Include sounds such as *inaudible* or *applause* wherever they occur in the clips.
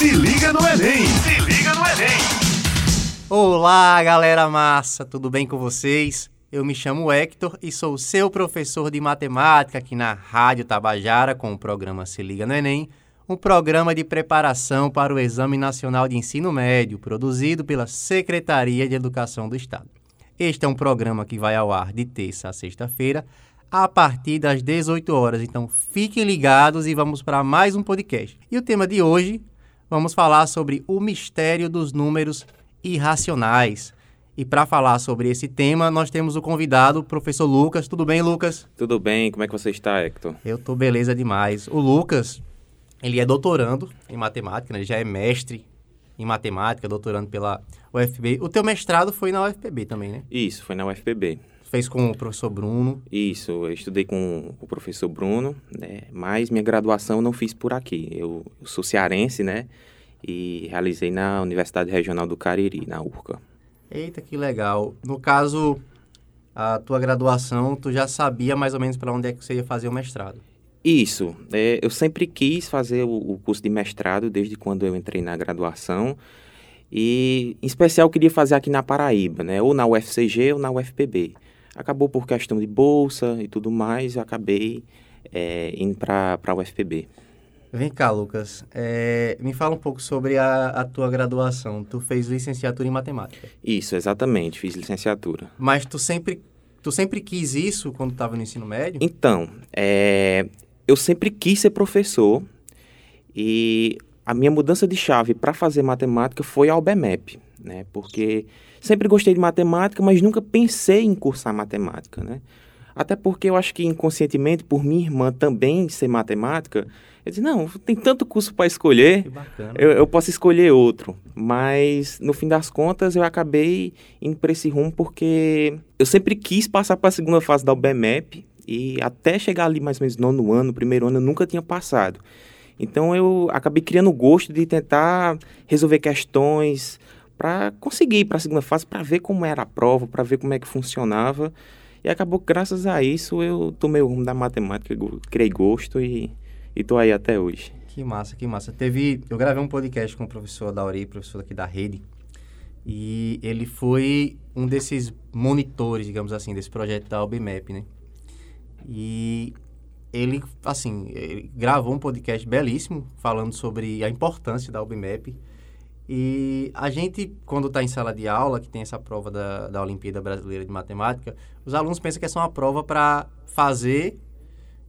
Se liga no Enem! Se liga no Enem! Olá, galera massa, tudo bem com vocês? Eu me chamo Hector e sou seu professor de matemática aqui na Rádio Tabajara com o programa Se Liga no Enem, um programa de preparação para o Exame Nacional de Ensino Médio, produzido pela Secretaria de Educação do Estado. Este é um programa que vai ao ar de terça a sexta-feira, a partir das 18 horas. Então fiquem ligados e vamos para mais um podcast. E o tema de hoje, vamos falar sobre o mistério dos números irracionais. E para falar sobre esse tema, nós temos o convidado, o professor Lucas. Tudo bem, Lucas? Tudo bem, como é que você está, Hector? Eu tô beleza demais. O Lucas, ele é doutorando em matemática, né? ele já é mestre em matemática, doutorando pela UFB. O teu mestrado foi na UFPB também, né? Isso, foi na UFPB. Fez com o professor Bruno. Isso, eu estudei com o professor Bruno, né? Mas minha graduação não fiz por aqui. Eu, eu sou cearense, né? E realizei na Universidade Regional do Cariri, na URCA. Eita, que legal. No caso, a tua graduação, tu já sabia mais ou menos para onde é que você ia fazer o mestrado? Isso. É, eu sempre quis fazer o, o, curso de mestrado desde quando eu entrei na graduação. E, em especial, eu queria fazer aqui na Paraíba, né? Ou na UFCG ou na UFPB. Acabou por questão de bolsa e tudo mais, eu acabei é, indo para a UFPB. Vem cá, Lucas. É, me fala um pouco sobre a, a, tua graduação. Tu fez licenciatura em matemática. Isso, exatamente. Fiz licenciatura. Mas tu sempre, tu sempre quis isso quando estava no ensino médio? Então, é, eu sempre quis ser professor e a minha mudança de chave para fazer matemática foi ao BMEP, né? Porque sempre gostei de matemática, mas nunca pensei em cursar matemática, né? Até porque eu acho que inconscientemente, por minha irmã também ser matemática, eu disse, não, tem tanto curso para escolher, eu, eu, posso escolher outro. Mas, no fim das contas, eu acabei indo para esse rumo porque eu sempre quis passar para a segunda fase da UBMEP e até chegar ali mais ou menos nono ano, primeiro ano, eu nunca tinha passado. Então, eu acabei criando o gosto de tentar resolver questões para conseguir ir para a segunda fase, para ver como era a prova, para ver como é que funcionava. E acabou graças a isso, eu tomei o rumo da matemática, criei gosto e e tô aí até hoje. Que massa, que massa. Teve, eu gravei um podcast com o professor Dauri, professor aqui da rede, e ele foi um desses monitores, digamos assim, desse projeto da UBMAP, né? E ele, assim, ele gravou um podcast belíssimo falando sobre a importância da UBMAP. E a gente, quando está em sala de aula, que tem essa prova da, da Olimpíada Brasileira de Matemática, os alunos pensam que é só uma prova para fazer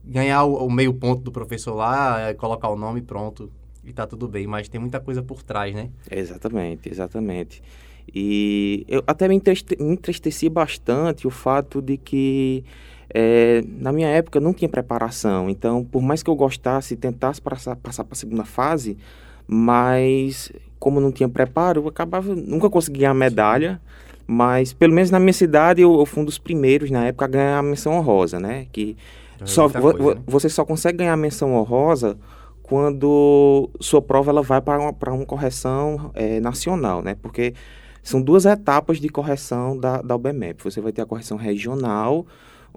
ganhar o, o, meio ponto do professor lá, é, colocar o nome pronto e tá tudo bem, mas tem muita coisa por trás, né? Exatamente, exatamente. E eu até me, entriste, me entristeci bastante o fato de que é, na minha época não tinha preparação, então por mais que eu gostasse, tentasse passar para a segunda fase, mas como não tinha preparo, eu acabava, nunca conseguia a medalha, mas pelo menos na minha cidade eu, eu fui um dos primeiros na época a ganhar a menção honrosa, né? Que é só, coisa, né? Você só consegue ganhar menção honrosa quando sua prova ela vai para uma, uma correção é, nacional, né? Porque são duas etapas de correção da, da UBMEP. Você vai ter a correção regional,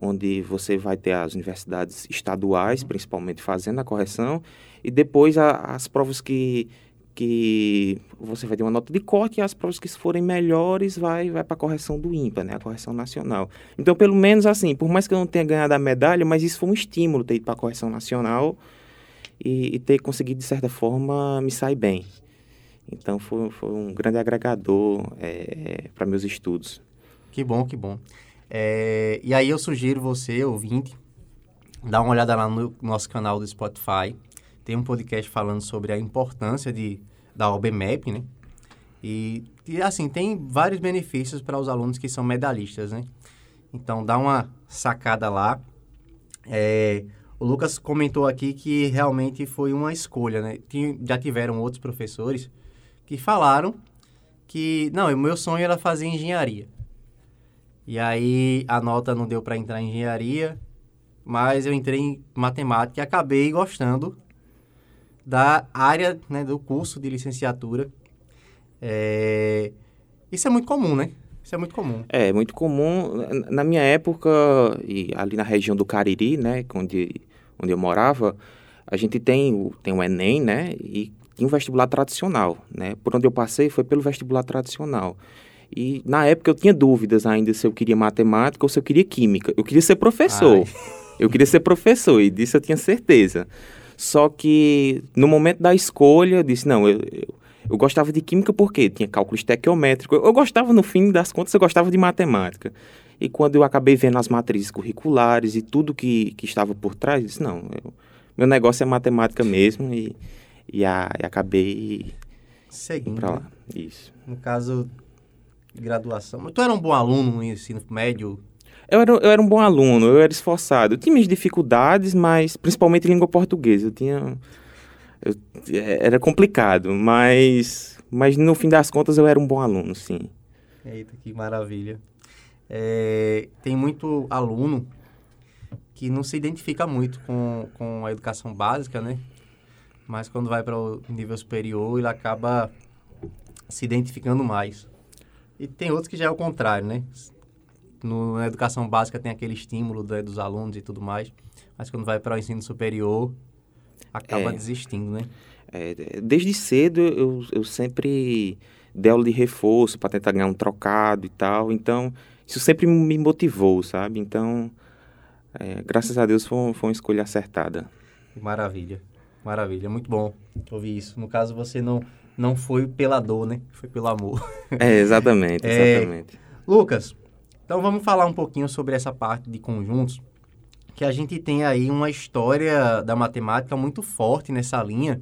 onde você vai ter as universidades estaduais, principalmente, fazendo a correção, e depois a, as provas que que você vai ter uma nota de corte e as provas que forem melhores vai, vai para a correção do IMPA, né? A correção nacional. Então, pelo menos assim, por mais que eu não tenha ganhado a medalha, mas isso foi um estímulo ter ido para a correção nacional e, e, ter conseguido, de certa forma, me sair bem. Então, foi, foi um grande agregador é, para meus estudos. Que bom, que bom. É, e aí eu sugiro você, ouvinte, dar uma olhada lá no nosso canal do Spotify, tem um podcast falando sobre a importância de, da OBMAP, né? E, e assim, tem vários benefícios para os alunos que são medalhistas, né? Então, dá uma sacada lá. É, o Lucas comentou aqui que realmente foi uma escolha, né? Tinha, já tiveram outros professores que falaram que, não, o meu sonho era fazer engenharia. E aí a nota não deu para entrar em engenharia, mas eu entrei em matemática e acabei gostando da área né, do curso de licenciatura. É... Isso é muito comum, né? Isso é muito comum. É, muito comum. Na minha época, e ali na região do Cariri, né, onde, onde eu morava, a gente tem o, tem o Enem, né, e tinha um vestibular tradicional, né? Por onde eu passei foi pelo vestibular tradicional. E na época eu tinha dúvidas ainda se eu queria matemática ou se eu queria química. Eu queria ser professor. Ai. Eu queria ser professor e disso eu tinha certeza. Só que no momento da escolha eu disse, não, eu, eu, eu gostava de química porque tinha cálculo estequiométrico. Eu, eu gostava, no fim das contas, eu gostava de matemática. E quando eu acabei vendo as matrizes curriculares e tudo que, que estava por trás, eu disse, não, eu, meu negócio é matemática mesmo e, e, a, e acabei seguindo para lá. Né? Isso. No caso, graduação. Mas tu era um bom aluno no ensino médio? Eu era, eu era um bom aluno, eu era esforçado. Eu tinha minhas dificuldades, mas principalmente língua portuguesa. Eu tinha. Eu, é, era complicado, mas, mas no fim das contas eu era um bom aluno, sim. Eita, que maravilha. É, tem muito aluno que não se identifica muito com, com a educação básica, né? Mas quando vai para o nível superior, ele acaba se identificando mais. E tem outros que já é o contrário, né? No, na educação básica tem aquele estímulo da, dos alunos e tudo mais, mas quando vai para o ensino superior, acaba é, desistindo, né? É, desde cedo eu, eu sempre dei aula de reforço para tentar ganhar um trocado e tal, então isso sempre me motivou, sabe? Então, é, graças a Deus foi, foi uma escolha acertada. Maravilha, maravilha, muito bom ouvir isso. No caso, você não não foi pela dor, né? Foi pelo amor. É, exatamente, *laughs* exatamente. É, Lucas, então vamos falar um pouquinho sobre essa parte de conjuntos, que a gente tem aí uma história da matemática muito forte nessa linha,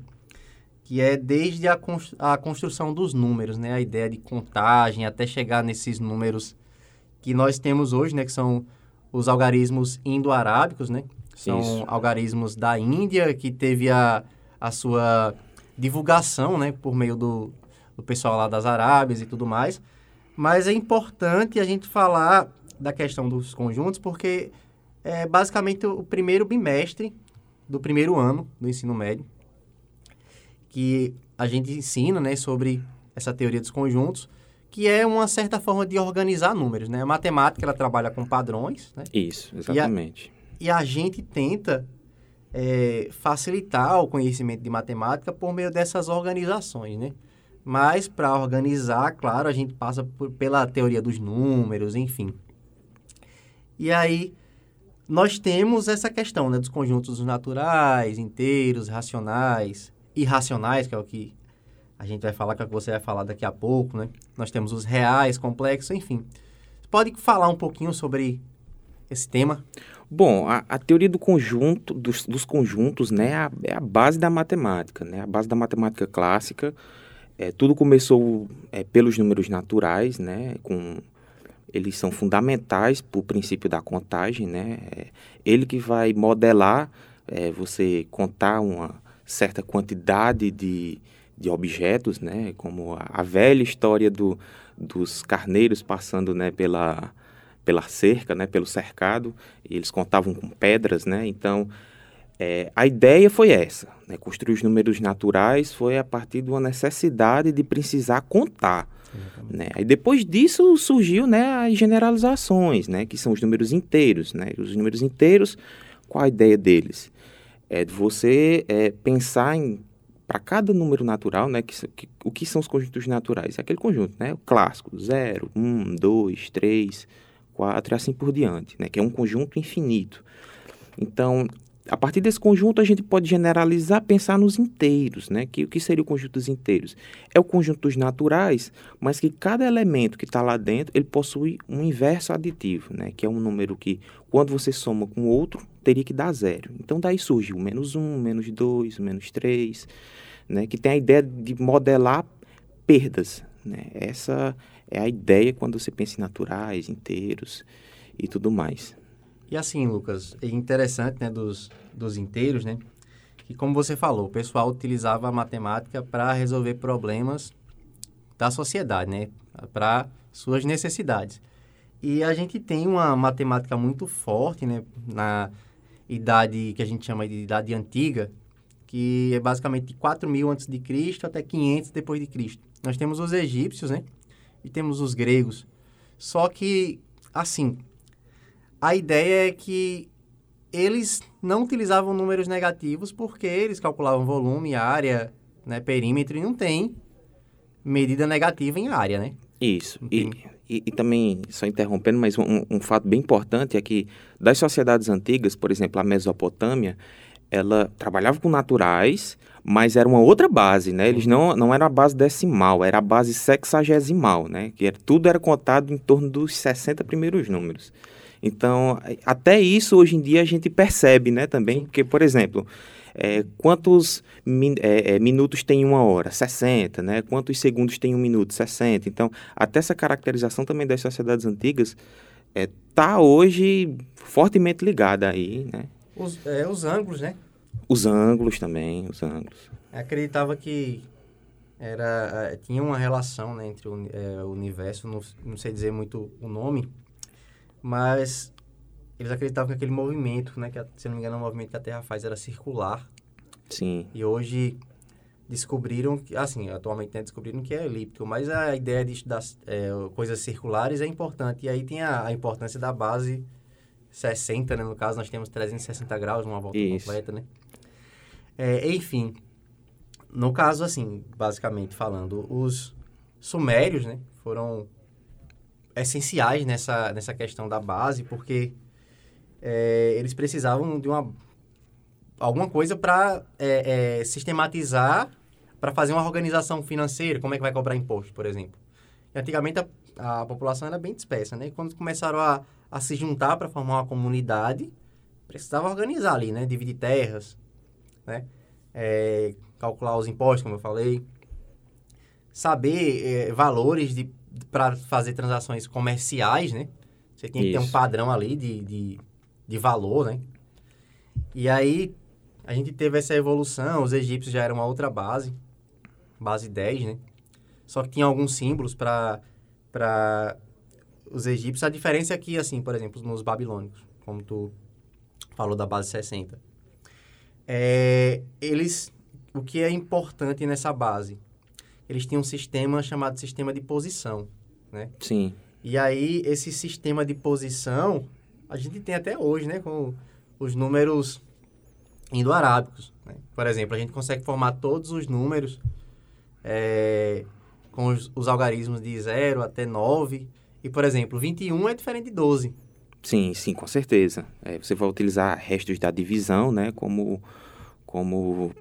que é desde a, construção dos números, né? A ideia de contagem até chegar nesses números que nós temos hoje, né? Que são os algarismos indo-arábicos, né? São Isso. algarismos da Índia, que teve a, a sua divulgação, né, por meio do, do pessoal lá das Arábias e tudo mais. Mas é importante a gente falar da questão dos conjuntos, porque é basicamente o primeiro bimestre do primeiro ano do ensino médio, que a gente ensina, né, sobre essa teoria dos conjuntos, que é uma certa forma de organizar números, né? A matemática, ela trabalha com padrões, né? Isso, exatamente. E a, e a gente tenta é, facilitar o conhecimento de matemática por meio dessas organizações, né? Mas para organizar, claro, a gente passa por, pela teoria dos números, enfim. E aí nós temos essa questão né, dos conjuntos naturais, inteiros, racionais, irracionais, que é o que a gente vai falar, que é o que você vai falar daqui a pouco, né? Nós temos os reais, complexos, enfim. Pode falar um pouquinho sobre esse tema? Bom, a, a teoria do conjunto, dos, dos conjuntos, né, é a, é a, base da matemática, né, a base da matemática clássica. É, tudo começou é, pelos números naturais, né, com eles são fundamentais para o princípio da contagem, né, é, ele que vai modelar é, você contar uma certa quantidade de, de objetos, né, como a, a velha história do, dos carneiros passando, né, pela pela cerca, né, pelo cercado, eles contavam com pedras, né, então é, a ideia foi essa, né, construir os números naturais foi a partir de uma necessidade de precisar contar, né, aí depois disso surgiu, né, as generalizações, né, que são os números inteiros, né, os números inteiros, qual a ideia deles? É de você é, pensar em para cada número natural, né, que, que, o que são os conjuntos naturais? É aquele conjunto, né, o clássico, 0, 1, 2, 3, 4 e assim por diante, né? que é um conjunto infinito. Então, a partir desse conjunto, a gente pode generalizar, pensar nos inteiros, né? Que, o que seria o conjunto dos inteiros? É o conjunto dos naturais, mas que cada elemento que está lá dentro, ele possui um inverso aditivo, né? Que é um número que, quando você soma com outro, teria que dar zero. Então, daí surge o menos um, menos dois, menos três, né? Que tem a ideia de modelar perdas, né? Essa é a ideia quando você pensa em naturais, inteiros e tudo mais. E assim, Lucas, é interessante, né, dos, dos inteiros, né, que como você falou, o pessoal utilizava a matemática para resolver problemas da sociedade, né, para suas necessidades. E a gente tem uma matemática muito forte, né, na idade que a gente chama de idade antiga, que é basicamente de 4000 antes de Cristo até 500 depois de Cristo. Nós temos os egípcios, né, e temos os gregos. Só que, assim, a ideia é que eles não utilizavam números negativos porque eles calculavam volume, área né, perímetro, e não tem medida negativa em área, né? Isso. E, e, e, também, só interrompendo, mas um, um, fato bem importante é que das sociedades antigas, por exemplo, a Mesopotâmia, ela trabalhava com naturais, mas era uma outra base, né? Eles não, não era a base decimal, era a base sexagesimal, né? Que era, tudo era contado em torno dos 60 primeiros números. Então, até isso hoje em dia a gente percebe, né, também, porque, por exemplo, é, quantos min, é, é, minutos tem uma hora? 60, né? Quantos segundos tem um minuto? 60. Então, até essa caracterização também das sociedades antigas está é, hoje fortemente ligada aí, né? Os, é, os ângulos, né? Os ângulos também, os ângulos. Acreditava que era tinha uma relação né, entre o, é, universo, não, não sei dizer muito o nome, mas eles acreditavam que aquele movimento, né, que se não me engano o movimento que a Terra faz era circular. Sim. E hoje descobriram que, assim, atualmente né, descobriram que é elíptico, mas a ideia de estudar é, coisas circulares é importante. E aí tem a, a, importância da base 60, né, no caso nós temos 360 graus, uma volta Isso. completa, né? É, enfim, no caso, assim, basicamente falando, os sumérios, né, foram essenciais nessa, nessa questão da base, porque é, eles precisavam de uma alguma coisa para é, é, sistematizar, para fazer uma organização financeira, como é que vai cobrar imposto, por exemplo. E antigamente a, a população era bem dispersa, né? Quando começaram a, a se juntar para formar uma comunidade, precisava organizar ali, né? Dividir terras, né? É, calcular os impostos, como eu falei. Saber é, valores de para fazer transações comerciais, né? Você tinha que ter um padrão ali de, de, de valor, né? E aí a gente teve essa evolução, os egípcios já eram uma outra base, base 10, né? Só que tinha alguns símbolos para para os egípcios. A diferença é que, assim, por exemplo, nos babilônicos, como tu falou da base 60, é, eles, o que é importante nessa base? Eles tinham um sistema chamado sistema de posição, né? Sim. E aí, esse sistema de posição, a gente tem até hoje, né? Com os números indo-arábicos. Né? Por exemplo, a gente consegue formar todos os números é, com os, os, algarismos de 0 até 9. E, por exemplo, 21 é diferente de 12. Sim, sim, com certeza. É, você vai utilizar restos da divisão, né? Como, como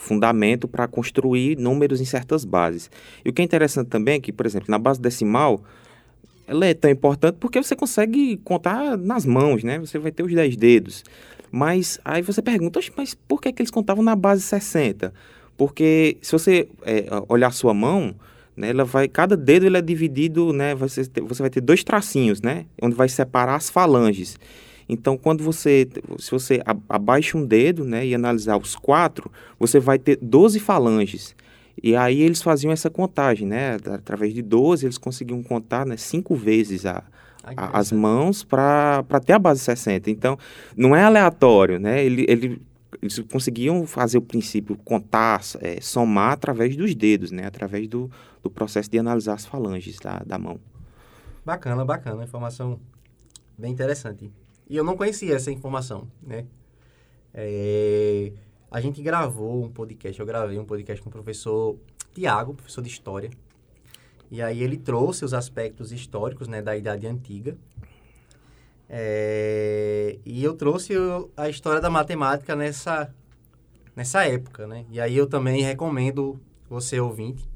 fundamento para construir números em certas bases. E o que é interessante também é que, por exemplo, na base decimal, ela é tão importante porque você consegue contar nas mãos, né? Você vai ter os 10 dedos. Mas aí você pergunta, mas por que, que eles contavam na base 60? Porque se você é, olhar a sua mão, né, ela vai, cada dedo ele é dividido, né? Você, você vai ter dois tracinhos, né? Onde vai separar as falanges. Então, quando você, se você abaixa um dedo, né, e analisar os quatro, você vai ter 12 falanges. E aí eles faziam essa contagem, né? Através de 12, eles conseguiam contar né, cinco vezes a, a as mãos para ter a base 60. Então, não é aleatório, né? Ele, ele, eles conseguiam fazer o princípio, contar, é, somar através dos dedos, né? Através do, do processo de analisar as falanges da, da mão. Bacana, bacana. Informação bem interessante. E eu não conhecia essa informação, né? É, a gente gravou um podcast, eu gravei um podcast com o professor Tiago, professor de História. E aí ele trouxe os aspectos históricos, né, da Idade Antiga. É, e eu trouxe a história da matemática nessa, nessa época, né? E aí eu também recomendo você, ouvinte,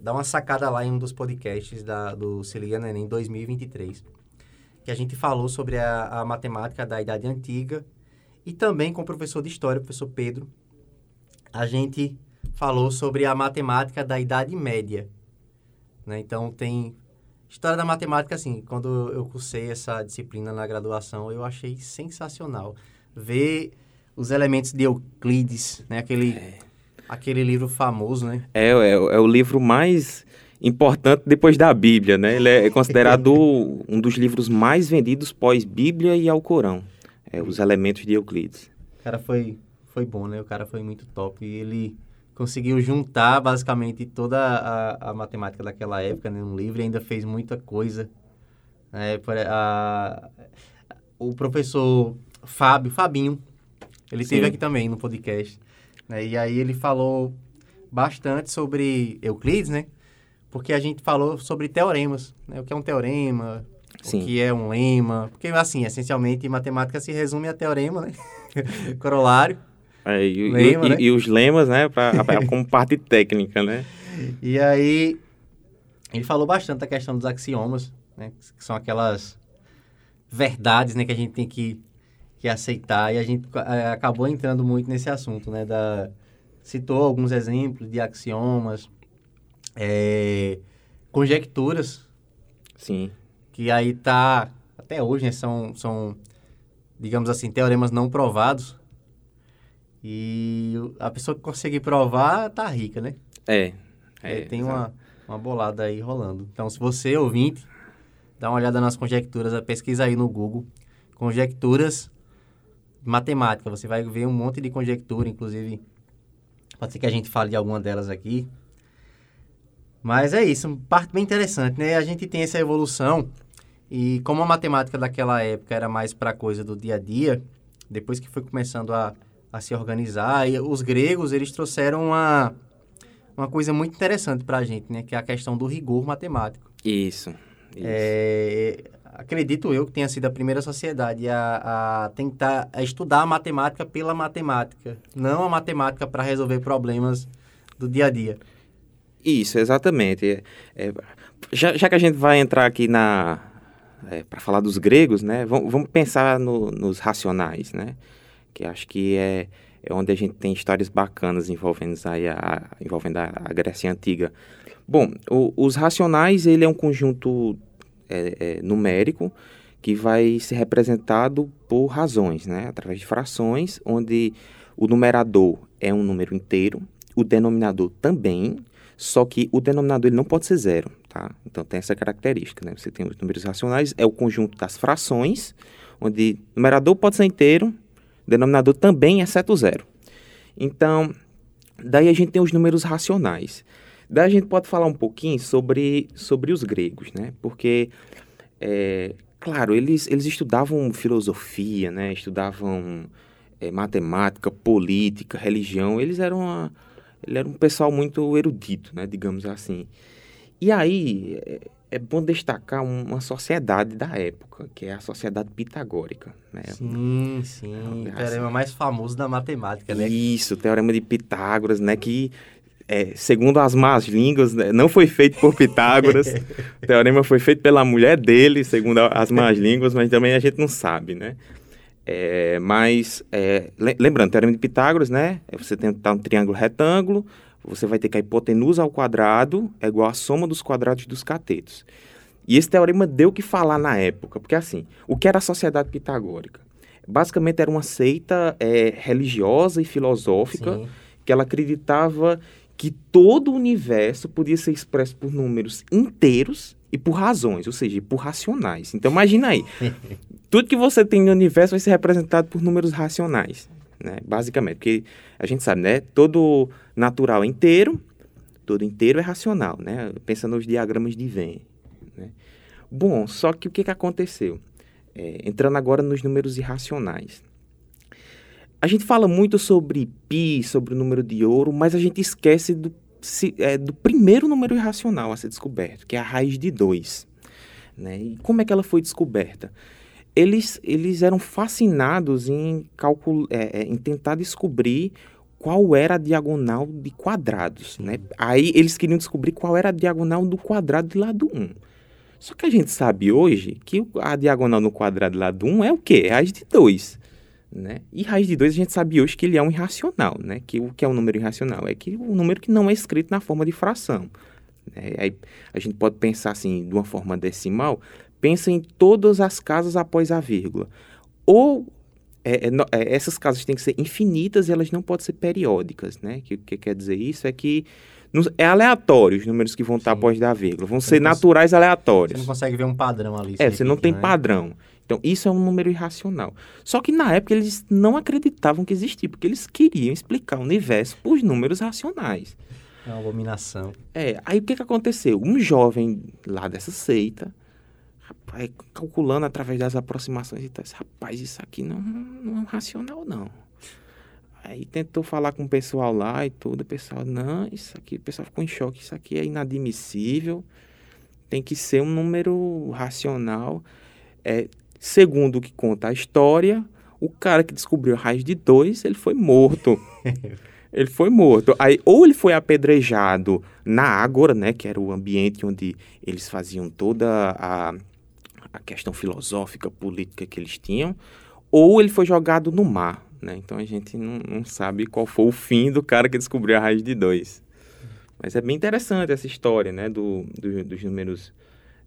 dar uma sacada lá em um dos podcasts da, do Se Liga no Enem 2023 que a gente falou sobre a, a matemática da Idade Antiga e também com o professor de História, o professor Pedro, a gente falou sobre a matemática da Idade Média. Né? Então, tem História da Matemática, assim, quando eu cursei essa disciplina na graduação, eu achei sensacional. Ver os elementos de Euclides, né? Aquele, é. aquele livro famoso, né? É, é, é o livro mais importante depois da Bíblia, né? Ele é *laughs* considerado um dos livros mais vendidos pós-Bíblia e Alcorão. É, os elementos de Euclides. O cara foi, foi bom, né? O cara foi muito top. E ele conseguiu juntar basicamente toda a, a matemática daquela época né, num livro e ainda fez muita coisa. É, a, o professor Fábio, Fabinho, ele esteve aqui também no podcast. Né, e aí ele falou bastante sobre Euclides, né? Porque a gente falou sobre teoremas, né? O que é um teorema, Sim. o que é um lema. Porque, assim, essencialmente, matemática se resume a teorema, né? *laughs* Corolário. É, e, Lema, e- né? e os lemas, né, pra, *laughs* como parte técnica, né? E aí, ele falou bastante da questão dos axiomas, né? Que são aquelas verdades, né? Que a gente tem que, que aceitar. E a gente eh, acabou entrando muito nesse assunto, né? Da, citou alguns exemplos de axiomas, eh, conjecturas, Sim, que aí tá... Até hoje, né? São, são, digamos assim, teoremas não provados. E a pessoa que conseguir provar tá rica, né? é. É, é tem exato. uma, uma bolada aí rolando. Então, se você, ouvinte, dá uma olhada nas conjecturas, pesquisa aí no Google. Conjecturas matemática. Você vai ver um monte de conjectura, inclusive. Pode ser que a gente fale de alguma delas aqui. Mas é isso, parte bem interessante, né? A gente tem essa evolução e como a matemática daquela época era mais para coisa do dia a dia, depois que foi começando a, a se organizar, e os gregos, eles trouxeram uma, uma coisa muito interessante para a gente, né? Que é a questão do rigor matemático. Isso. isso. É, acredito eu que tenha sido a primeira sociedade a, a tentar a estudar a matemática pela matemática, não a matemática para resolver problemas do dia a dia. Isso, exatamente. É, é, já, já que a gente vai entrar aqui na para falar dos gregos, né? Vamos, vamos pensar no- nos racionais, né? Que acho que é, é onde a gente tem histórias bacanas envolvendo aí a, envolvendo a, a Grécia antiga. Bom, o- os racionais ele é um conjunto é, é, numérico que vai ser representado por razões, né? Através de frações, onde o numerador é um número inteiro, o denominador também, só que o denominador ele não pode ser zero, tá? Então tem essa característica, né? Você tem os números racionais, é o conjunto das frações, onde numerador pode ser inteiro, denominador também, exceto zero. Então, daí a gente tem os números racionais. Daí a gente pode falar um pouquinho sobre, sobre os gregos, né? Porque, é, claro, eles, eles estudavam filosofia, né? Estudavam é, matemática, política, religião. Eles eram, uma, ele era um pessoal muito erudito, né? Digamos assim. E aí, é, é bom destacar um- uma sociedade da época, que é a sociedade pitagórica, né? Sim, sim. É, O teorema mais famoso da matemática, né? Isso, o teorema de Pitágoras, né? Que, é, segundo as más línguas, né, não foi feito por Pitágoras. *laughs* o teorema foi feito pela mulher dele, segundo as más línguas, mas também a gente não sabe, né? É, mas, é, le- lembrando, teorema de Pitágoras, né? é Você tem tá um triângulo retângulo, você vai ter que a hipotenusa ao quadrado é igual à soma dos quadrados dos catetos. E esse teorema deu o que falar na época, porque assim, o que era a sociedade pitagórica? Basicamente era uma seita é, religiosa e filosófica Sim. que ela acreditava que todo o universo podia ser expresso por números inteiros e por razões, ou seja, por racionais. Então imagina aí, *laughs* tudo que você tem no universo vai ser representado por números racionais, né? Basicamente, porque a gente sabe, né? Todo natural é inteiro, todo inteiro é racional, né? Pensa nos diagramas de Venn, né? Bom, só que o que, que aconteceu? É, entrando agora nos números irracionais. A gente fala muito sobre pi, sobre o número de ouro, mas a gente esquece do, se- é, do primeiro número irracional a ser descoberto, que é a raiz de 2. Né? E como é que ela foi descoberta? Eles, eles eram fascinados em, calcul é, é, em tentar descobrir qual era a diagonal de quadrados. Né? Aí eles queriam descobrir qual era a diagonal do quadrado de lado 1. Só que a gente sabe hoje que a diagonal no quadrado de lado 1 é o quê? É a raiz de 2. Né? E raiz de 2 a gente sabe hoje que ele é um irracional. Né? Que o que é um número irracional? É que um número que não é escrito na forma de fração. né? Aí a gente pode pensar assim, de uma forma decimal, pensa em todas as casas após a vírgula. Ou é, é, é, essas casas têm que ser infinitas e elas não podem ser periódicas. Né? Que- O que, quer dizer isso é que não- é aleatório os números que vão estar Sim. após da vírgula. Vão Você ser naturais Você aleatórios. não consegue ver um padrão ali. É, você não tem né? padrão. Então, isso é um número irracional. Só que na época eles não acreditavam que existia, porque eles queriam explicar o universo por números racionais. É uma abominação. É, aí o que, que aconteceu? Um jovem lá dessa seita, rapaz, calculando através das aproximações e tal, disse, rapaz, isso aqui não, não é um racional, não. Aí tentou falar com o pessoal lá e tudo, o pessoal, não, isso aqui, o pessoal ficou em choque, isso aqui é inadmissível, tem que ser um número racional. É, segundo o que conta a história, o cara que descobriu a raiz de dois, ele foi morto. *laughs* ele foi morto. Aí, ou ele foi apedrejado na Ágora, né, que era o ambiente onde eles faziam toda a, a questão filosófica, política que eles tinham, ou ele foi jogado no mar. Né? Então a gente não, não sabe qual foi o fim do cara que descobriu a raiz de dois. Mas é bem interessante essa história né, do, do dos números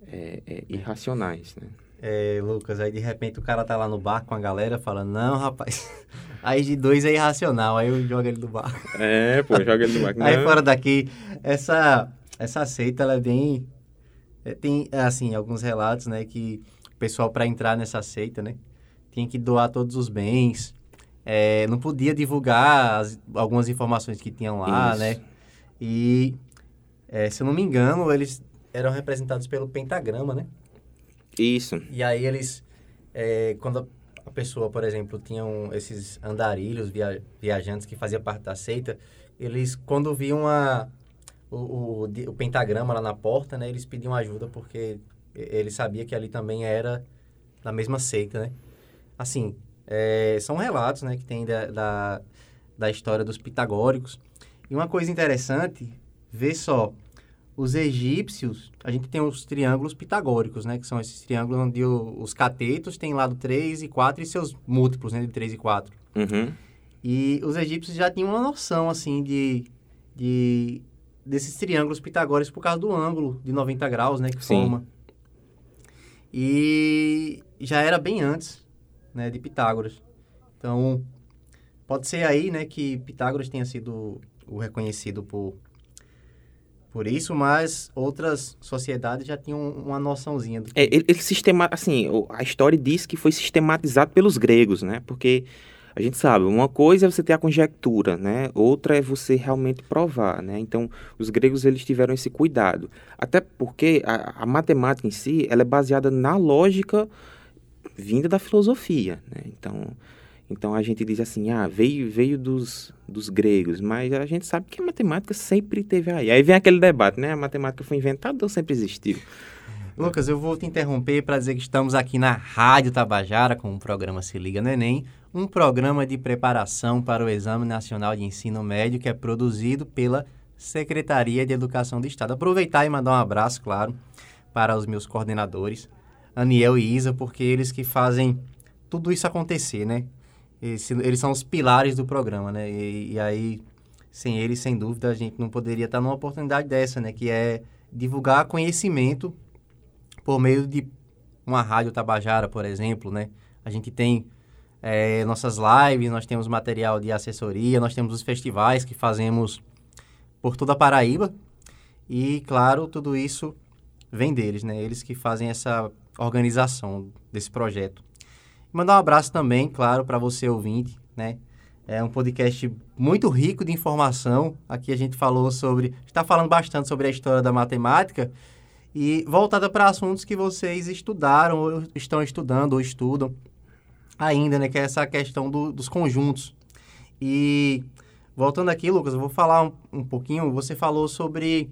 é, é, irracionais. Né? É, Lucas, aí de repente o cara tá lá no bar com a galera falando, não, rapaz, *laughs* raiz de dois é irracional, aí eu jogo ele do bar. É, pô, joga ele do bar. *laughs* aí fora daqui, essa, essa seita, ela é bem... É, tem, assim, alguns relatos, né, que o pessoal para entrar nessa seita, né, tinha que doar todos os bens, é, não podia divulgar as, algumas informações que tinham lá, Isso. né? E, é, se eu não me engano, eles eram representados pelo pentagrama, né? Isso. E aí eles, é, quando a pessoa, por exemplo, tinham esses andarilhos, via, viajantes que faziam parte da seita, eles, quando viam a, o, o, o, pentagrama lá na porta, né? Eles pediam ajuda porque ele sabia que ali também era da mesma seita, né? Assim, é, são relatos né, que tem da, da, da história dos pitagóricos. E uma coisa interessante, vê só, os egípcios, a gente tem os triângulos pitagóricos, né? Que são esses triângulos onde o, os catetos têm lado 3 e 4 e seus múltiplos, né? De 3 e 4. Uhum. E os egípcios já tinham uma noção, assim, de, de desses triângulos pitagóricos por causa do ângulo de 90 graus, né? Que Sim. forma. E já era bem antes né, de Pitágoras. Então, pode ser aí, né, que Pitágoras tenha sido o reconhecido por por isso, mas outras sociedades já tinham uma noçãozinha do. É, ele, ele sistema, assim, a história diz que foi sistematizado pelos gregos, né? Porque a gente sabe, uma coisa é você ter a conjectura, né? Outra é você realmente provar, né? Então, os gregos eles tiveram esse cuidado. Até porque a, a matemática em si, ela é baseada na lógica vinda da filosofia, né? Então, então a gente diz assim, ah, veio, veio dos, dos gregos, mas a gente sabe que a matemática sempre teve aí. Aí vem aquele debate, né? A matemática foi inventada ou sempre existiu? Lucas, eu vou te interromper para dizer que estamos aqui na Rádio Tabajara com o programa Se Liga no Enem, um programa de preparação para o Exame Nacional de Ensino Médio que é produzido pela Secretaria de Educação do Estado. Aproveitar e mandar um abraço, claro, para os meus coordenadores, Aniel e Isa, porque eles que fazem tudo isso acontecer, né? Esse, eles são os pilares do programa, né? E, e, aí, sem eles, sem dúvida, a gente não poderia estar numa oportunidade dessa, né? Que é divulgar conhecimento por meio de uma rádio Tabajara, por exemplo, né? A gente tem é, nossas lives, nós temos material de assessoria, nós temos os festivais que fazemos por toda a Paraíba. E, claro, tudo isso vem deles, né? Eles que fazem essa organização desse projeto. Mandar um abraço também, claro, para você ouvinte, né? É um podcast muito rico de informação. Aqui a gente falou sobre, está falando bastante sobre a história da matemática e voltada para assuntos que vocês estudaram ou estão estudando ou estudam ainda, né? Que é essa questão do, dos conjuntos. E voltando aqui, Lucas, eu vou falar um, um pouquinho. Você falou sobre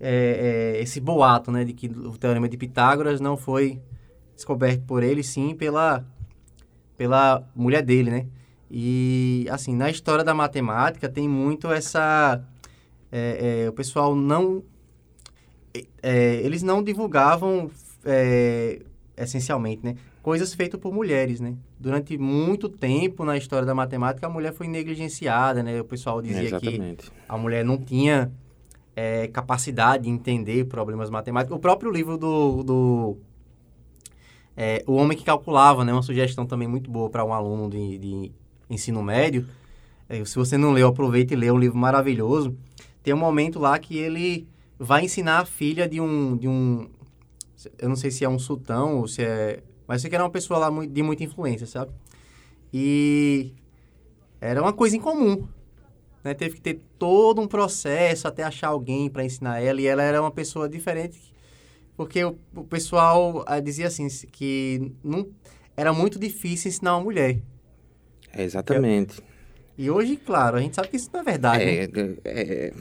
é, é, esse boato, né, de que o teorema de Pitágoras não foi descoberto por ele, sim pela, pela mulher dele, né? E, assim, na história da matemática tem muito essa... É, é o pessoal não... É, eles não divulgavam, é, essencialmente, né? Coisas feitas por mulheres, né? Durante muito tempo na história da matemática, a mulher foi negligenciada, né? O pessoal dizia que a mulher não tinha é, capacidade de entender problemas matemáticos. O próprio livro do, do é, O Homem que Calculava, né? Uma sugestão também muito boa para um aluno de, de ensino médio. É, se você não leu, aproveite e lê, um livro maravilhoso. Tem um momento lá que ele vai ensinar a filha de um... De um eu não sei se é um sultão ou se é... Mas sei que era uma pessoa lá de muita influência, sabe? E era uma coisa incomum né? Teve que ter todo um processo até achar alguém para ensinar ela. E ela era uma pessoa diferente, porque o, o pessoal ah, dizia assim, que não, era muito difícil ensinar uma mulher. É exatamente. E hoje, claro, a gente sabe que isso não é verdade. É, né? é,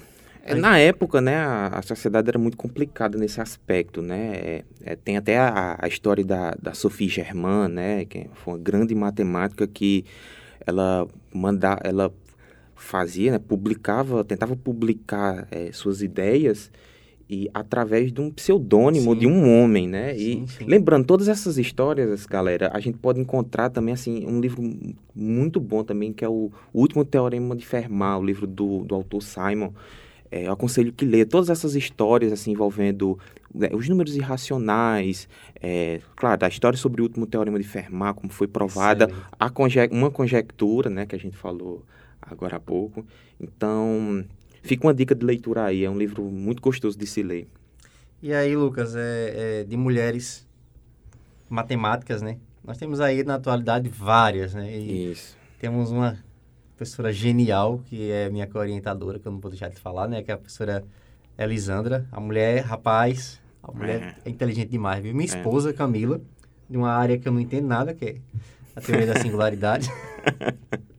é, na época, né, a, a, sociedade era muito complicada nesse aspecto, né? É, é, tem até a, a, história da, da Sophie Germain, né, que foi uma grande matemática que ela manda, ela fazia, né, publicava, tentava publicar é, suas ideias e através de um pseudônimo sim. de um homem, né? Sim, e sim. lembrando todas essas histórias, galera, a gente pode encontrar também assim um livro muito bom também que é o Último Teorema de Fermat, o livro do, do autor Simon. É, eu aconselho que lê todas essas histórias assim envolvendo né, os números irracionais, é, claro, a história sobre o último teorema de Fermat, como foi provada, conje uma conjectura, né, que a gente falou agora há pouco. Então, fica uma dica de leitura aí, é um livro muito gostoso de se ler. E aí, Lucas, é, é de mulheres matemáticas, né? Nós temos aí na atualidade várias, né? E Isso. Temos uma professora genial, que é minha orientadora, que eu não vou deixar de falar, né? Que é a professora Elisandra. A mulher, rapaz, a mulher é, é inteligente demais, viu? Minha é. esposa, Camila, de uma área que eu não entendo nada, que é a teoria da singularidade. *laughs*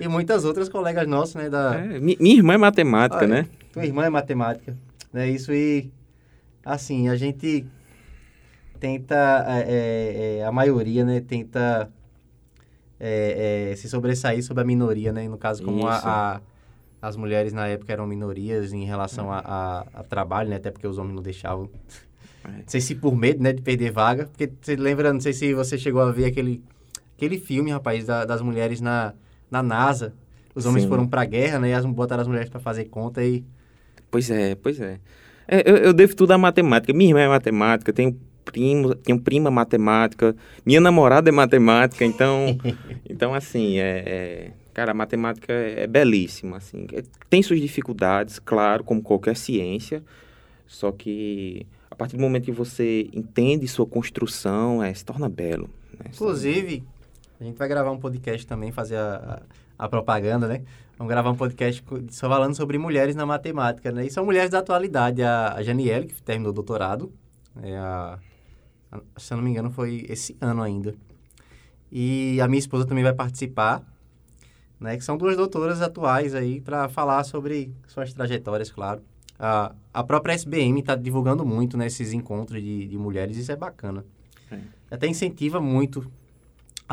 e muitas outras colegas nossas, né? Da... É, minha irmã é matemática, né? Tua irmã é matemática. Né? Isso e, assim, a gente tenta, é, é, é, a maioria, né? Tenta é, se sobressair sobre a minoria, né? No caso, como a, a, as mulheres na época eram minorias em relação a, a, a trabalho, né? Até porque os homens não deixavam... Não sei se por medo, né, de perder vaga, porque você lembra, não sei se você chegou a ver aquele aquele filme, rapaz, da, das mulheres na, na NASA. Os homens Sim. foram pra guerra, né? E as, botaram as mulheres para fazer conta e... Pois é, pois é. é eu, eu, devo tudo à matemática. Minha irmã é matemática, tenho primo, tenho prima matemática, minha namorada é matemática, então... *laughs* então, assim, é, é... Cara, a matemática é, é belíssima, assim. É, tem suas dificuldades, claro, como qualquer ciência, só que a partir do momento que você entende sua construção, é, se torna belo. Né? Inclusive, a gente vai gravar um podcast também, fazer a, a, a propaganda, né? Vamos gravar um podcast só falando sobre mulheres na matemática, né? E são mulheres da atualidade. A, a Janiele, que terminou o doutorado, é a, se eu não me engano, foi esse ano ainda. E a minha esposa também vai participar, né? Que são duas doutoras atuais aí para falar sobre suas trajetórias, claro. A, a própria SBM está divulgando muito nesses né, encontros de, de mulheres, isso é bacana. É. Até incentiva muito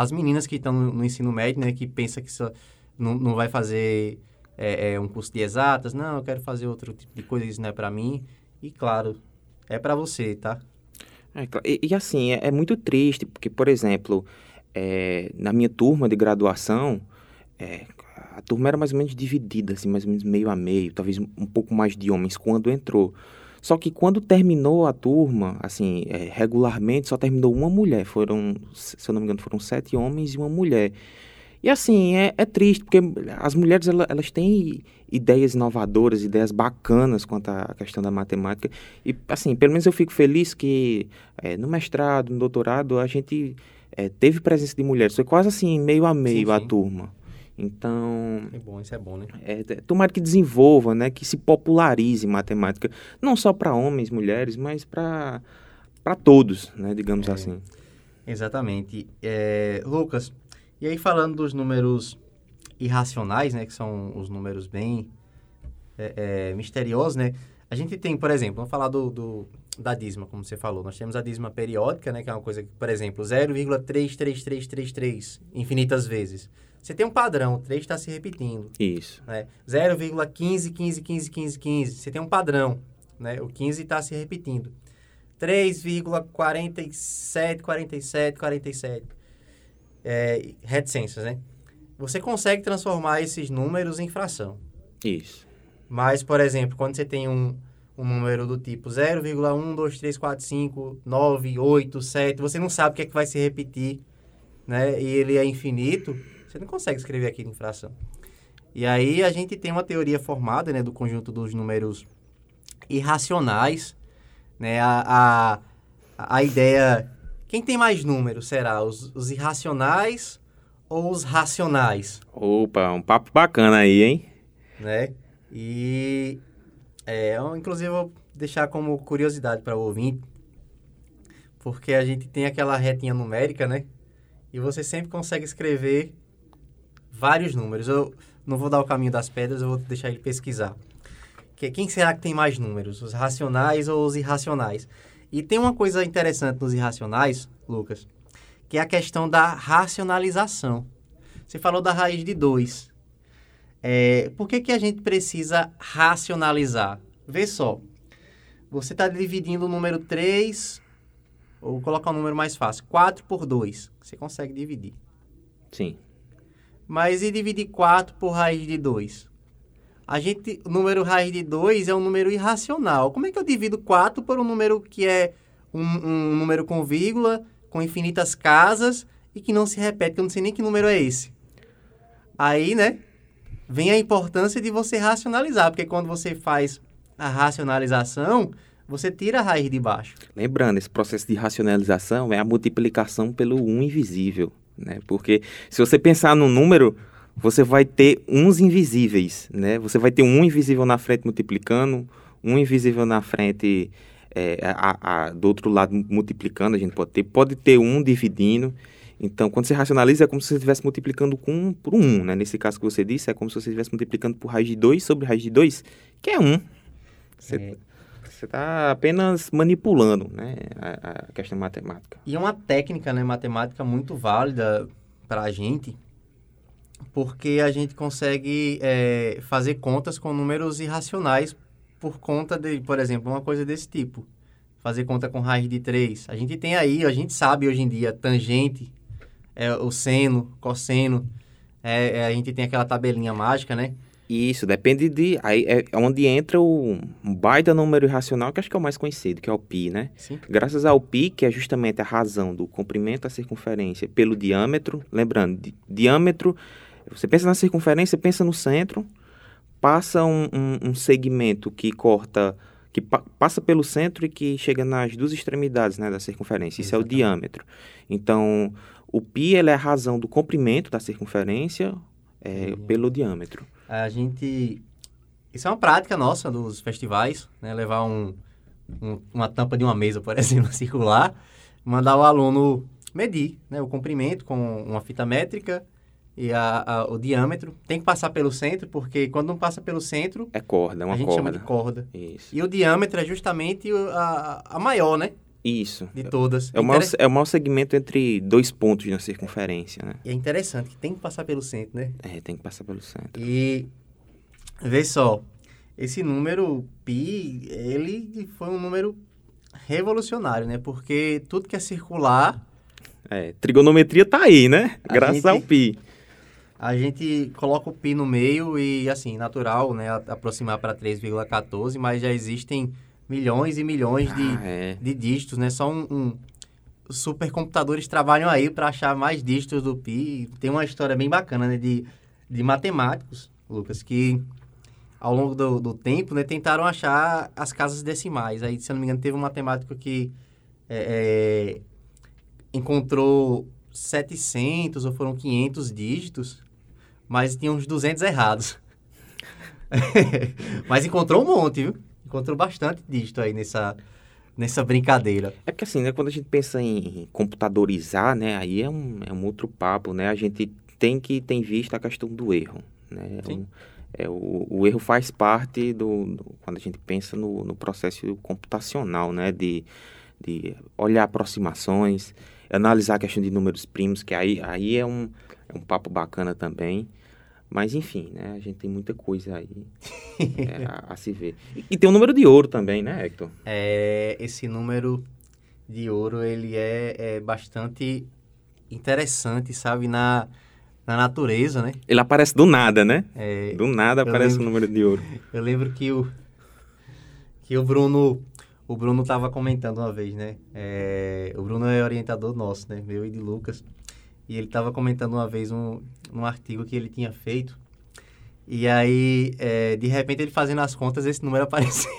as meninas que estão no, no, ensino médio, né, que pensa que só não, não vai fazer é, é, um curso de exatas, não, eu quero fazer outro tipo de coisa, isso não é para mim. E claro, é para você, tá? É, e, e, assim, é, é, muito triste, porque, por exemplo, é, na minha turma de graduação, é, a turma era mais ou menos dividida, assim, mais ou menos meio a meio, talvez um pouco mais de homens quando entrou. Só que quando terminou a turma, assim, é, regularmente só terminou uma mulher. Foram, se eu não me engano, foram sete homens e uma mulher. E assim, é, é triste, porque as mulheres elas, elas, têm ideias inovadoras, ideias bacanas quanto à questão da matemática. E assim, pelo menos eu fico feliz que é, no mestrado, no doutorado, a gente é, teve presença de mulheres. Foi quase assim, meio a meio sim, a turma. Então. É bom, isso é bom, né? É, tomara que desenvolva, né? Que se popularize matemática. Não só para homens, mulheres, mas para todos, né? Digamos é, assim. Exatamente. É, Lucas, e aí falando dos números irracionais, né? Que são os números bem é, é misteriosos, né? A gente tem, por exemplo, vamos falar do, do, da dízima, como você falou. Nós temos a dízima periódica, né? Que é uma coisa que, por exemplo, 0,33333 infinitas vezes. Você tem um padrão, o 3 está se repetindo. Isso. Né? 0,15, 15, 15, 15, 15. Você tem um padrão, né? O 15 está se repetindo. 3,47, 47, 47. É, reticências, né? Você consegue transformar esses números em fração. Isso. Mas, por exemplo, quando você tem um, um número do tipo 0,1, 2, 3, 4, 5, 9, 8, 7, você não sabe o que é que vai se repetir, né? E ele é infinito você não consegue escrever aquilo em fração. E aí a gente tem uma teoria formada, né, do conjunto dos números irracionais, né, a, a, a ideia... Quem tem mais números será? Os, os irracionais ou os racionais? Opa, um papo bacana aí, hein? Né? E, é, eu, inclusive, vou deixar como curiosidade para o ouvinte, porque a gente tem aquela retinha numérica, né? E você sempre consegue escrever vários números. Eu não vou dar o caminho das pedras, eu vou deixar ele pesquisar. Que, quem será que tem mais números? Os racionais ou os irracionais? E tem uma coisa interessante nos irracionais, Lucas, que é a questão da racionalização. Você falou da raiz de 2. É, por que, que a gente precisa racionalizar? Vê só. Você está dividindo o número 3, ou colocar um número mais fácil, 4 por 2. Você consegue dividir. Sim. Mas e dividir 4 por raiz de 2? A gente, o número raiz de 2 é um número irracional. Como é que eu divido 4 por um número que é um, um número com vírgula, com infinitas casas e que não se repete, que eu não sei nem que número é esse. Aí, né, vem a importância de você racionalizar, porque quando você faz a racionalização, você tira a raiz de baixo. Lembrando, esse processo de racionalização é a multiplicação pelo 1 invisível, né? Porque se você pensar no número, você vai ter uns invisíveis, né? Você vai ter um invisível na frente multiplicando, um invisível na frente é, a, a, do outro lado multiplicando, a gente pode ter, pode ter um dividindo. Então, quando você racionaliza, é como se você estivesse multiplicando com por 1, né? Nesse caso que você disse, é como se você estivesse multiplicando por raiz de 2 sobre raiz de 2, que é 1. Você É. está apenas manipulando né? a, a questão matemática. E é uma técnica né, matemática muito válida para a gente, porque a gente consegue é, fazer contas com números irracionais por conta de, por exemplo, uma coisa desse tipo. Fazer conta com raiz de 3. A gente tem aí, a gente sabe hoje em dia, tangente, é, o seno, cosseno. É, é, a gente tem aquela tabelinha mágica, né? Isso, depende de. Aí é onde entra o um baita número irracional, que acho que é o mais conhecido, que é o π, né? Sim. Graças ao π, que é justamente a razão do comprimento da circunferência pelo diâmetro. Lembrando, di diâmetro, você pensa na circunferência, pensa no centro, passa um, um, um segmento que corta, que pa passa pelo centro e que chega nas duas extremidades né, da circunferência. Isso Exatamente. é o diâmetro. Então, o π ele é a razão do comprimento da circunferência é, pelo diâmetro. A gente. Isso é uma prática nossa dos festivais, né? Levar um, um- uma tampa de uma mesa, por *laughs* exemplo, circular, mandar o aluno medir né? o comprimento com uma fita métrica e a, a- o diâmetro. Tem que passar pelo centro, porque quando não passa pelo centro, É corda, é uma a gente corda. chama de corda. Isso. E o diâmetro é justamente a, a maior, né? Isso. De todas. É o, maior, é o maior segmento entre dois pontos na circunferência, né? E é interessante que tem que passar pelo centro, né? É, tem que passar pelo centro. E vê só, esse número pi, ele foi um número revolucionário, né? Porque tudo que é circular, É, trigonometria tá aí, né? A Graças gente- ao pi. a gente coloca o pi no meio e, assim, natural, né? Aproximar para 3,14, mas já existem milhões e milhões de, Ah, é. de dígitos, né? Só um, um- supercomputadores trabalham aí para achar mais dígitos do pi. Tem uma história bem bacana, né? De, de matemáticos, Lucas, que ao longo do, do tempo, né? Tentaram achar as casas decimais. Aí, se eu não me engano, teve um matemático que é, é, encontrou 700 ou foram 500 dígitos, mas tinha uns 200 errados. *laughs* mas encontrou um monte, viu? Encontrou bastante dígito aí nessa, nessa brincadeira. É porque assim, né? Quando a gente pensa em computadorizar, né? Aí é um, é um outro papo, né? A gente tem que ter em vista a questão do erro, né? Sim. Um- é, o, o erro faz parte do, do- quando a gente pensa no, no processo computacional, né? De, de olhar aproximações, analisar a questão de números primos, que aí, aí é, um, é um papo bacana também. Mas enfim, né? A gente tem muita coisa aí é, a, a se ver. E, e tem o número de ouro também, né, Hector? É, esse número de ouro, ele é, é bastante interessante, sabe? Na, na natureza, né? Ele aparece do nada, né? É, Do nada aparece lembro. o número de ouro. *laughs* Eu lembro que o que o Bruno o Bruno tava comentando uma vez, né? É, o Bruno é orientador nosso, né? Meu e de Lucas. E ele tava comentando uma vez um, um artigo que ele tinha feito. E aí, é, de repente, ele fazendo as contas, esse número *laughs* apareceu.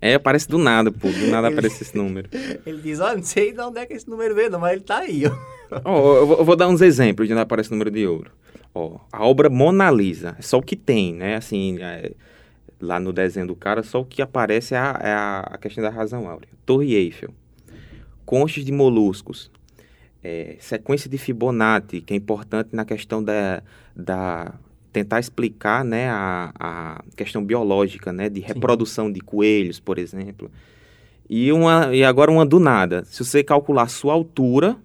É, aparece do nada, pô. Do nada Ele- aparece esse número. *laughs* Ele diz, olha, não sei de onde é que esse número veio, não, mas ele tá aí, ó. Ó, eu, vou, eu vou dar uns exemplos de onde aparece o número de ouro. Ó, a obra Mona Lisa, é só o que tem, né? Assim, é, lá no desenho do cara, só o que aparece é a, é a questão da razão áurea. Torre Eiffel, conchas de moluscos, é, sequência de Fibonacci, que é importante na questão da, da tentar explicar né, a, a questão biológica, né, de reprodução Sim. de coelhos, por exemplo. E, uma, e agora uma do nada. Se você calcular a sua altura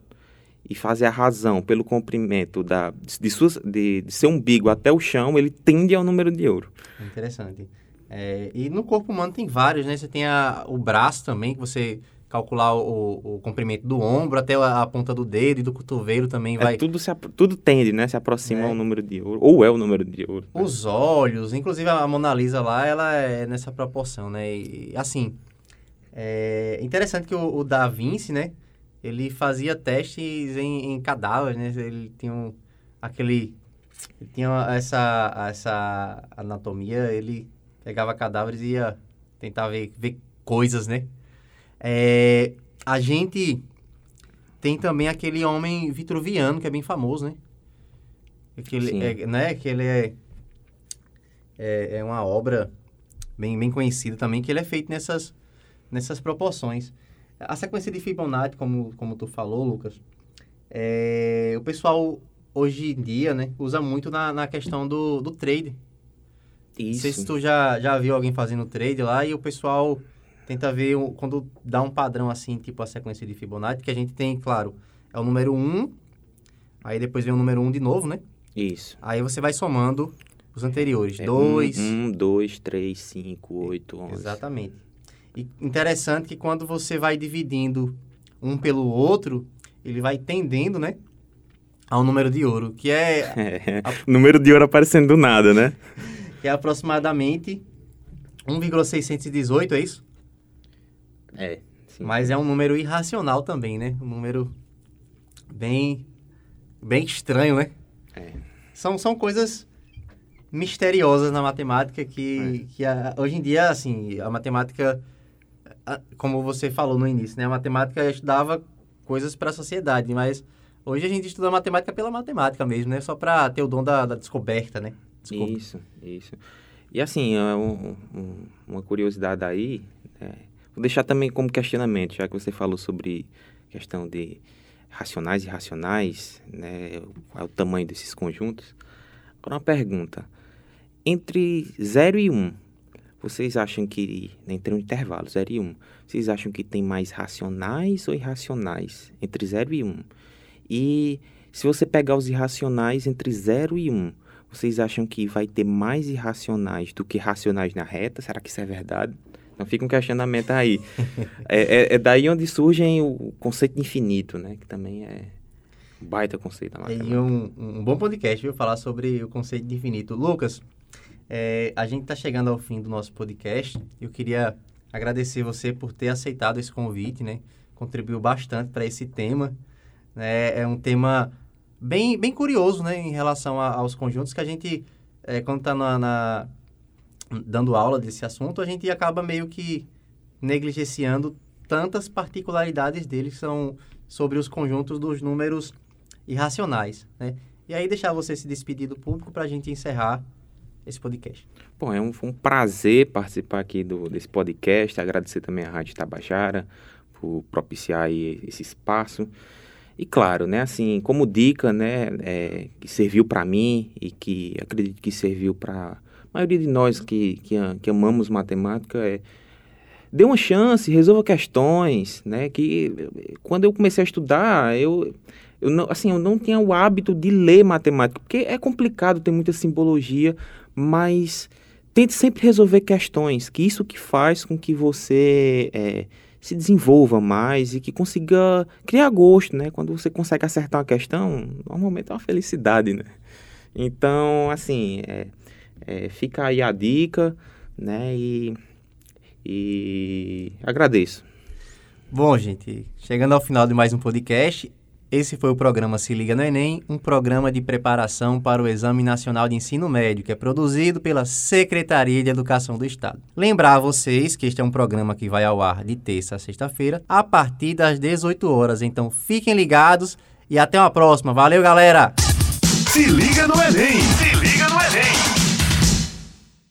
e fazer a razão pelo comprimento da, de, suas, de, de seu umbigo até o chão, ele tende ao número de ouro. Interessante. É, e no corpo humano tem vários, né? Você tem a, o braço também, que você calcular o, o, comprimento do ombro até a, a, ponta do dedo e do cotovelo também é, vai. Tudo, se, tudo tende, né? Se aproxima é. ao número de ouro. Ou é o número de ouro. Né? Os olhos, inclusive a Mona Lisa lá, ela é nessa proporção, né? E, assim, é interessante que o, o Da Vinci, né? Ele fazia testes em, em cadáveres, né? Ele tinha um, aquele... Ele tinha essa, essa anatomia, ele pegava cadáveres e ia tentar ver, ver coisas, né? É, a gente tem também aquele homem vitruviano, que é bem famoso, né? Aquele, é, né? Que ele é, é, é, uma obra bem, bem conhecida também, que ele é feito nessas, nessas proporções. A sequência de Fibonacci, como, como tu falou, Lucas, é, o pessoal hoje em dia, né, usa muito na, na questão do, do trade. Isso. Não sei se tu já, já viu alguém fazendo trade lá e o pessoal tenta ver quando dá um padrão assim, tipo a sequência de Fibonacci, que a gente tem, claro, é o número 1, aí depois vem o número 1 de novo, né? Isso. Aí você vai somando os anteriores. 2... 1, 2, 3, 5, 8, 11. Exatamente. E interessante que quando você vai dividindo um pelo outro, ele vai tendendo, né? Ao número de ouro, que é... *laughs* é a... número de ouro aparecendo do nada, né? *laughs* que é aproximadamente 1,618, é isso? É. Sim. Mas é um número irracional também, né? Um número bem, bem estranho, né? É. São, são coisas misteriosas na matemática que, é. que a, hoje em dia, assim, a matemática, a, como você falou no início, né? A matemática estudava coisas para a sociedade, mas hoje a gente estuda matemática pela matemática mesmo, né? Só para ter o dom da, da descoberta, né? Desculpa. Isso, isso. E assim, é um, um, uma curiosidade aí, é, Vou deixar também como questionamento, já que você falou sobre questão de racionais e irracionais, né, qual é o tamanho desses conjuntos. Agora uma pergunta. Entre 0 e 1, um, vocês acham que, entre um intervalo, 0 e 1, um, vocês acham que tem mais racionais ou irracionais entre 0 e 1? Um? E se você pegar os irracionais entre 0 e 1, um, vocês acham que vai ter mais irracionais do que racionais na reta? Será que isso é verdade? Então fica um questionamento aí. *laughs* é, é, é, daí onde surge o conceito de infinito, né? Que também é um baita conceito. E um, um bom podcast, viu? Falar sobre o conceito de infinito. Lucas, é, a gente está chegando ao fim do nosso podcast. Eu queria agradecer você por ter aceitado esse convite, né? Contribuiu bastante para esse tema. Né? É um tema bem, bem curioso, né? Em relação a, aos conjuntos que a gente, é, quando está na, na dando aula desse assunto, a gente acaba meio que negligenciando tantas particularidades dele que são sobre os conjuntos dos números irracionais, né? E aí deixar você se despedir do público para a gente encerrar esse podcast. Bom, é um, um prazer participar aqui do, desse podcast, agradecer também à Rádio Tabajara por propiciar esse espaço. E claro, né, assim, como dica, né, é, que serviu para mim e que acredito que serviu para maioria de nós que, que, que amamos matemática é dê uma chance, resolva questões, né? Que quando eu comecei a estudar, eu, eu não, assim, eu não tinha o hábito de ler matemática, porque é complicado, tem muita simbologia, mas tente sempre resolver questões, que isso que faz com que você é, se desenvolva mais e que consiga criar gosto, né? Quando você consegue acertar uma questão, normalmente é uma felicidade, né? Então, assim, é, é, fica aí a dica, né? E, e agradeço. Bom, gente, chegando ao final de mais um podcast, esse foi o programa Se Liga no Enem, um programa de preparação para o Exame Nacional de Ensino Médio, que é produzido pela Secretaria de Educação do Estado. Lembrar a vocês que este é um programa que vai ao ar de terça a sexta-feira, a partir das 18 horas. Então fiquem ligados e até uma próxima. Valeu, galera! Se liga no Enem!